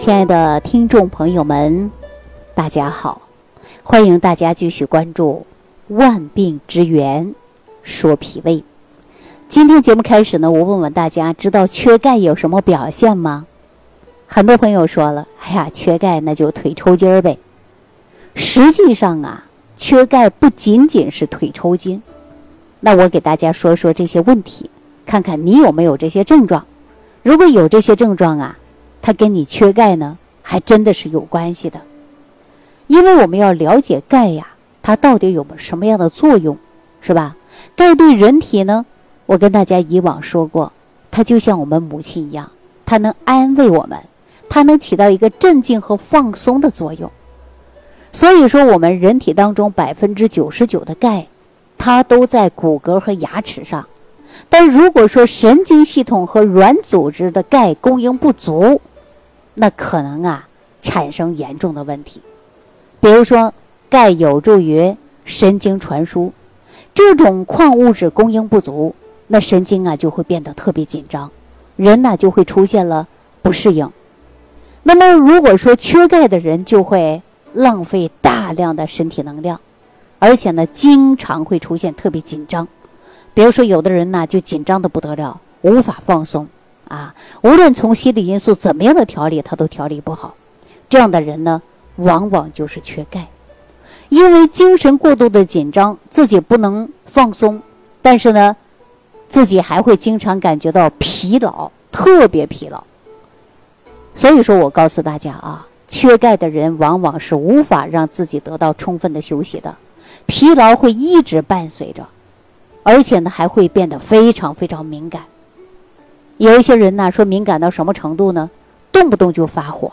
亲爱的听众朋友们，大家好！欢迎大家继续关注《万病之源说脾胃》。今天节目开始呢，我问问大家，知道缺钙有什么表现吗？很多朋友说了：“哎呀，缺钙那就腿抽筋儿呗。”实际上啊，缺钙不仅仅是腿抽筋。那我给大家说说这些问题，看看你有没有这些症状。如果有这些症状啊，它跟你缺钙呢，还真的是有关系的。因为我们要了解钙呀，它到底有什么样的作用，是吧？钙对人体呢，我跟大家以往说过，它就像我们母亲一样，它能安慰我们，它能起到一个镇静和放松的作用。所以说，我们人体当中百分之九十九的钙。它都在骨骼和牙齿上，但如果说神经系统和软组织的钙供应不足，那可能啊产生严重的问题。比如说，钙有助于神经传输，这种矿物质供应不足，那神经啊就会变得特别紧张，人呢就会出现了不适应。那么如果说缺钙的人，就会浪费大量的身体能量。而且呢，经常会出现特别紧张，比如说有的人呢就紧张的不得了，无法放松啊。无论从心理因素怎么样的调理，他都调理不好。这样的人呢，往往就是缺钙，因为精神过度的紧张，自己不能放松，但是呢，自己还会经常感觉到疲劳，特别疲劳。所以说我告诉大家啊，缺钙的人往往是无法让自己得到充分的休息的。疲劳会一直伴随着，而且呢还会变得非常非常敏感。有一些人呢说敏感到什么程度呢？动不动就发火，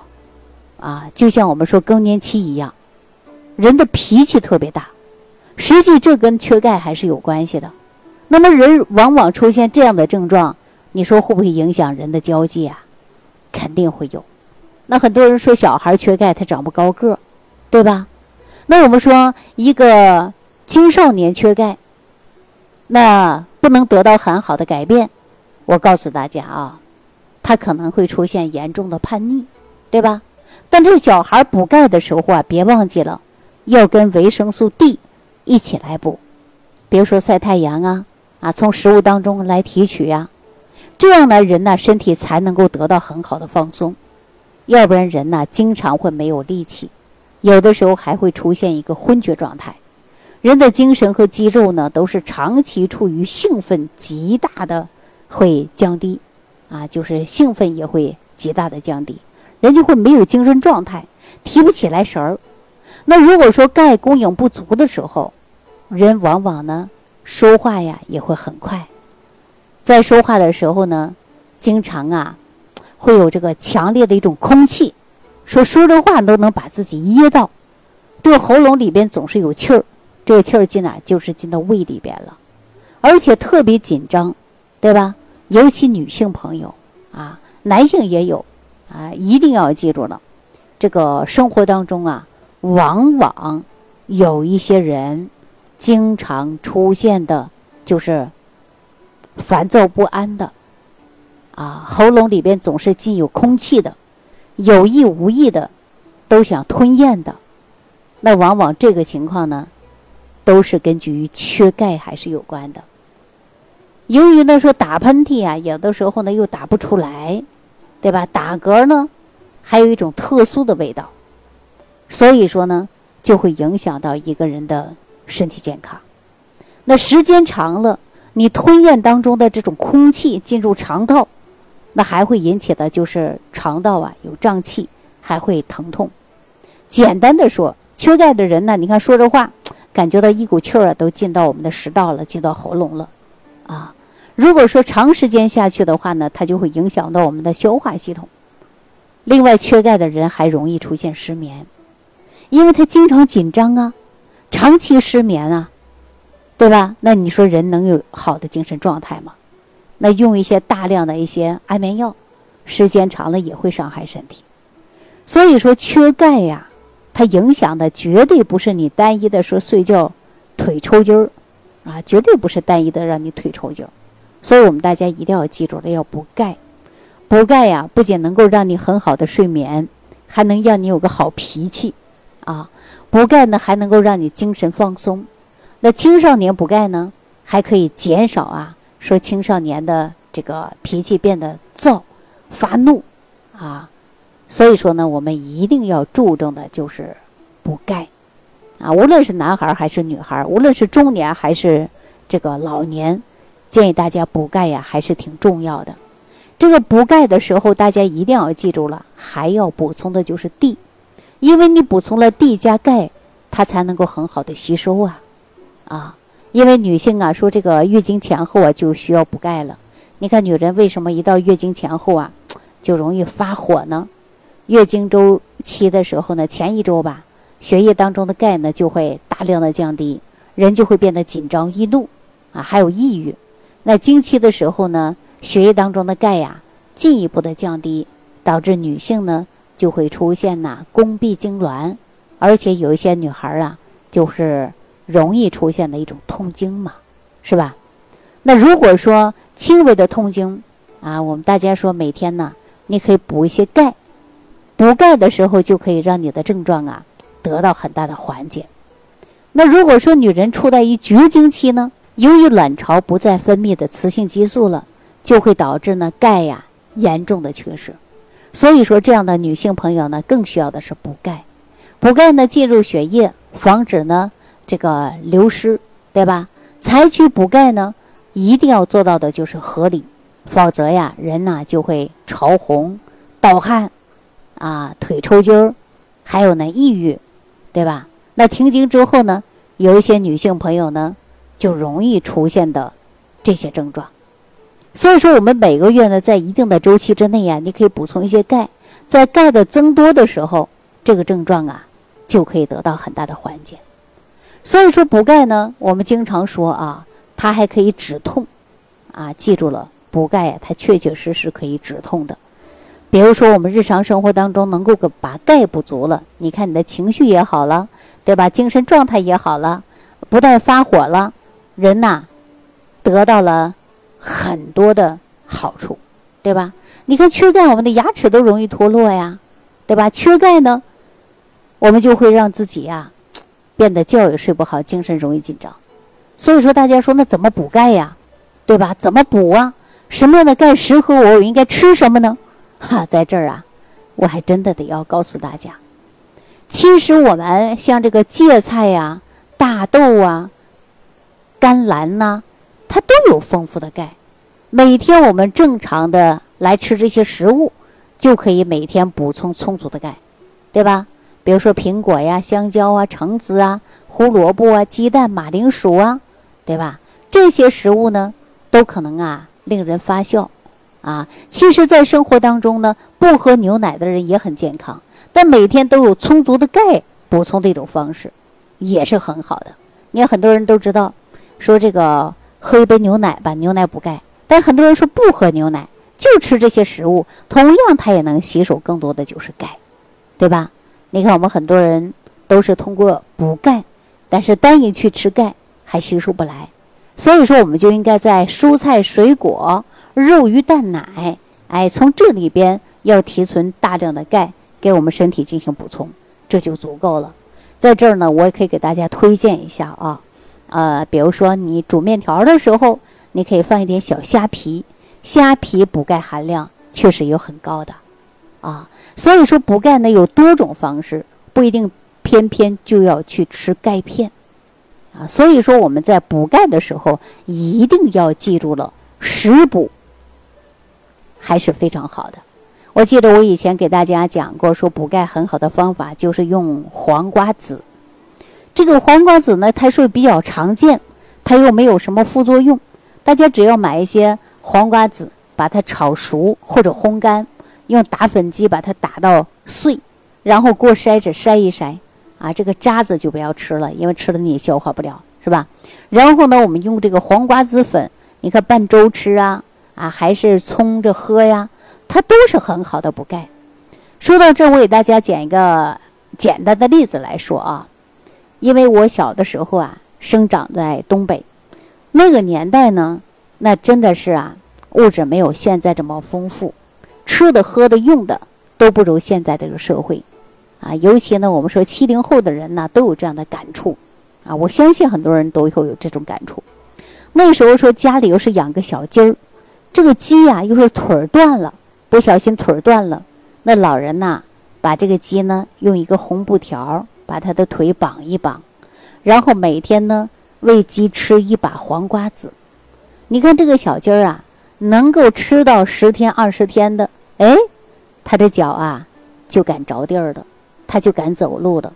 啊，就像我们说更年期一样，人的脾气特别大。实际这跟缺钙还是有关系的。那么人往往出现这样的症状，你说会不会影响人的交际啊？肯定会有。那很多人说小孩缺钙他长不高个儿，对吧？那我们说，一个青少年缺钙，那不能得到很好的改变。我告诉大家啊，他可能会出现严重的叛逆，对吧？但这个小孩补钙的时候啊，别忘记了要跟维生素 D 一起来补。比如说晒太阳啊，啊，从食物当中来提取呀，这样呢，人呢身体才能够得到很好的放松。要不然人呢，经常会没有力气。有的时候还会出现一个昏厥状态，人的精神和肌肉呢都是长期处于兴奋极大的会降低，啊，就是兴奋也会极大的降低，人就会没有精神状态，提不起来神儿。那如果说钙供应不足的时候，人往往呢说话呀也会很快，在说话的时候呢，经常啊会有这个强烈的一种空气。说说着话都能把自己噎到，这个喉咙里边总是有气儿，这个气儿进哪就是进到胃里边了，而且特别紧张，对吧？尤其女性朋友啊，男性也有啊，一定要记住了，这个生活当中啊，往往有一些人经常出现的，就是烦躁不安的，啊，喉咙里边总是进有空气的。有意无意的，都想吞咽的，那往往这个情况呢，都是根据缺钙还是有关的。由于呢说打喷嚏啊，有的时候呢又打不出来，对吧？打嗝呢，还有一种特殊的味道，所以说呢就会影响到一个人的身体健康。那时间长了，你吞咽当中的这种空气进入肠道。那还会引起的就是肠道啊有胀气，还会疼痛。简单的说，缺钙的人呢，你看说着话，感觉到一股气儿啊都进到我们的食道了，进到喉咙了，啊。如果说长时间下去的话呢，它就会影响到我们的消化系统。另外，缺钙的人还容易出现失眠，因为他经常紧张啊，长期失眠啊，对吧？那你说人能有好的精神状态吗？那用一些大量的一些安眠药，时间长了也会伤害身体。所以说缺钙呀，它影响的绝对不是你单一的说睡觉腿抽筋儿，啊，绝对不是单一的让你腿抽筋儿。所以我们大家一定要记住了，要补钙。补钙呀，不仅能够让你很好的睡眠，还能让你有个好脾气，啊，补钙呢还能够让你精神放松。那青少年补钙呢，还可以减少啊，说青少年的这个脾气变得躁、发怒，啊，所以说呢，我们一定要注重的就是补钙，啊，无论是男孩还是女孩，无论是中年还是这个老年，建议大家补钙呀，还是挺重要的。这个补钙的时候，大家一定要记住了，还要补充的就是 D，因为你补充了 D 加钙，它才能够很好的吸收啊。啊，因为女性啊，说这个月经前后啊就需要补钙了。你看女人为什么一到月经前后啊，就容易发火呢？月经周期的时候呢，前一周吧，血液当中的钙呢就会大量的降低，人就会变得紧张易怒啊，还有抑郁。那经期的时候呢，血液当中的钙呀进一步的降低，导致女性呢就会出现呐宫壁痉挛，而且有一些女孩啊就是。容易出现的一种痛经嘛，是吧？那如果说轻微的痛经啊，我们大家说每天呢，你可以补一些钙，补钙的时候就可以让你的症状啊得到很大的缓解。那如果说女人处在于绝经期呢，由于卵巢不再分泌的雌性激素了，就会导致呢钙呀严重的缺失。所以说这样的女性朋友呢，更需要的是补钙。补钙呢进入血液，防止呢。这个流失，对吧？采取补钙呢，一定要做到的就是合理，否则呀，人呐就会潮红、盗汗，啊，腿抽筋儿，还有呢抑郁，对吧？那停经之后呢，有一些女性朋友呢，就容易出现的这些症状。所以说，我们每个月呢，在一定的周期之内呀，你可以补充一些钙，在钙的增多的时候，这个症状啊，就可以得到很大的缓解。所以说补钙呢，我们经常说啊，它还可以止痛，啊，记住了，补钙呀，它确确实实可以止痛的。比如说我们日常生活当中能够把钙补足了，你看你的情绪也好了，对吧？精神状态也好了，不但发火了，人呐，得到了很多的好处，对吧？你看缺钙，我们的牙齿都容易脱落呀，对吧？缺钙呢，我们就会让自己呀。变得觉也睡不好，精神容易紧张，所以说大家说那怎么补钙呀，对吧？怎么补啊？什么样的钙适合我？我应该吃什么呢？哈，在这儿啊，我还真的得要告诉大家，其实我们像这个芥菜呀、大豆啊、甘蓝呐，它都有丰富的钙。每天我们正常的来吃这些食物，就可以每天补充充足的钙，对吧？比如说苹果呀、香蕉啊、橙子啊、胡萝卜啊、鸡蛋、马铃薯啊，对吧？这些食物呢，都可能啊令人发笑，啊，其实，在生活当中呢，不喝牛奶的人也很健康，但每天都有充足的钙补充这种方式，也是很好的。你看，很多人都知道，说这个喝一杯牛奶吧，牛奶补钙，但很多人说不喝牛奶，就吃这些食物，同样它也能吸收更多的就是钙，对吧？你看，我们很多人都是通过补钙，但是单一去吃钙还吸收不来，所以说我们就应该在蔬菜、水果、肉、鱼、蛋、奶，哎，从这里边要提存大量的钙，给我们身体进行补充，这就足够了。在这儿呢，我也可以给大家推荐一下啊，呃，比如说你煮面条的时候，你可以放一点小虾皮，虾皮补钙含量确实有很高的，啊。所以说补钙呢有多种方式，不一定偏偏就要去吃钙片，啊，所以说我们在补钙的时候一定要记住了食补还是非常好的。我记得我以前给大家讲过，说补钙很好的方法就是用黄瓜籽。这个黄瓜籽呢，它是比较常见，它又没有什么副作用，大家只要买一些黄瓜籽，把它炒熟或者烘干。用打粉机把它打到碎，然后过筛子筛一筛，啊，这个渣子就不要吃了，因为吃了你也消化不了，是吧？然后呢，我们用这个黄瓜籽粉，你看拌粥吃啊，啊，还是冲着喝呀，它都是很好的补钙。说到这，我给大家讲一个简单的例子来说啊，因为我小的时候啊，生长在东北，那个年代呢，那真的是啊，物质没有现在这么丰富。吃的、喝的、用的都不如现在这个社会，啊，尤其呢，我们说七零后的人呢，都有这样的感触，啊，我相信很多人都会有这种感触。那时候说家里又是养个小鸡儿，这个鸡呀又是腿儿断了，不小心腿儿断了，那老人呐，把这个鸡呢用一个红布条把他的腿绑一绑，然后每天呢喂鸡吃一把黄瓜子。你看这个小鸡儿啊，能够吃到十天二十天的，哎。他的脚啊，就敢着地儿了，他就敢走路了。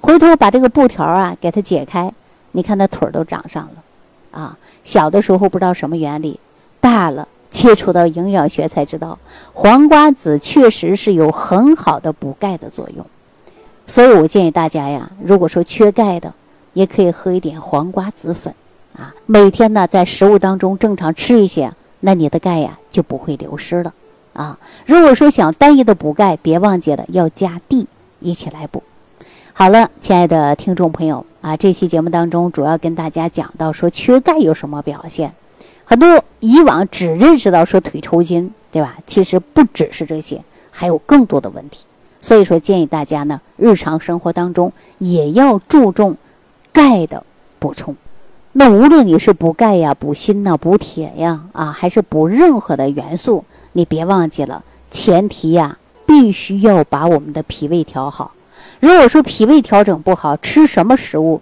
回头把这个布条啊给他解开，你看他腿儿都长上了。啊，小的时候不知道什么原理，大了接触到营养学才知道，黄瓜子确实是有很好的补钙的作用。所以我建议大家呀，如果说缺钙的，也可以喝一点黄瓜籽粉啊，每天呢在食物当中正常吃一些，那你的钙呀就不会流失了。啊，如果说想单一的补钙，别忘记了要加 D 一起来补。好了，亲爱的听众朋友啊，这期节目当中主要跟大家讲到说缺钙有什么表现。很多以往只认识到说腿抽筋，对吧？其实不只是这些，还有更多的问题。所以说建议大家呢，日常生活当中也要注重钙的补充。那无论你是补钙呀、补锌呐、补铁呀，啊，还是补任何的元素。你别忘记了，前提呀，必须要把我们的脾胃调好。如果说脾胃调整不好，吃什么食物，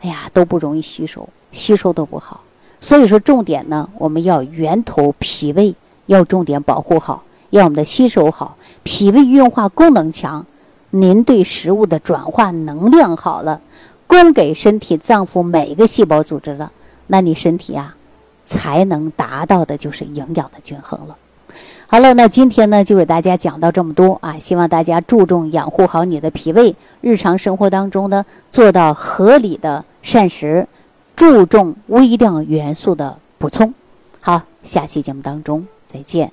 哎呀，都不容易吸收，吸收都不好。所以说，重点呢，我们要源头脾胃要重点保护好，要我们的吸收好，脾胃运化功能强，您对食物的转化能量好了，供给身体脏腑每一个细胞组织了，那你身体啊，才能达到的就是营养的均衡了。好了，那今天呢就给大家讲到这么多啊！希望大家注重养护好你的脾胃，日常生活当中呢做到合理的膳食，注重微量元素的补充。好，下期节目当中再见。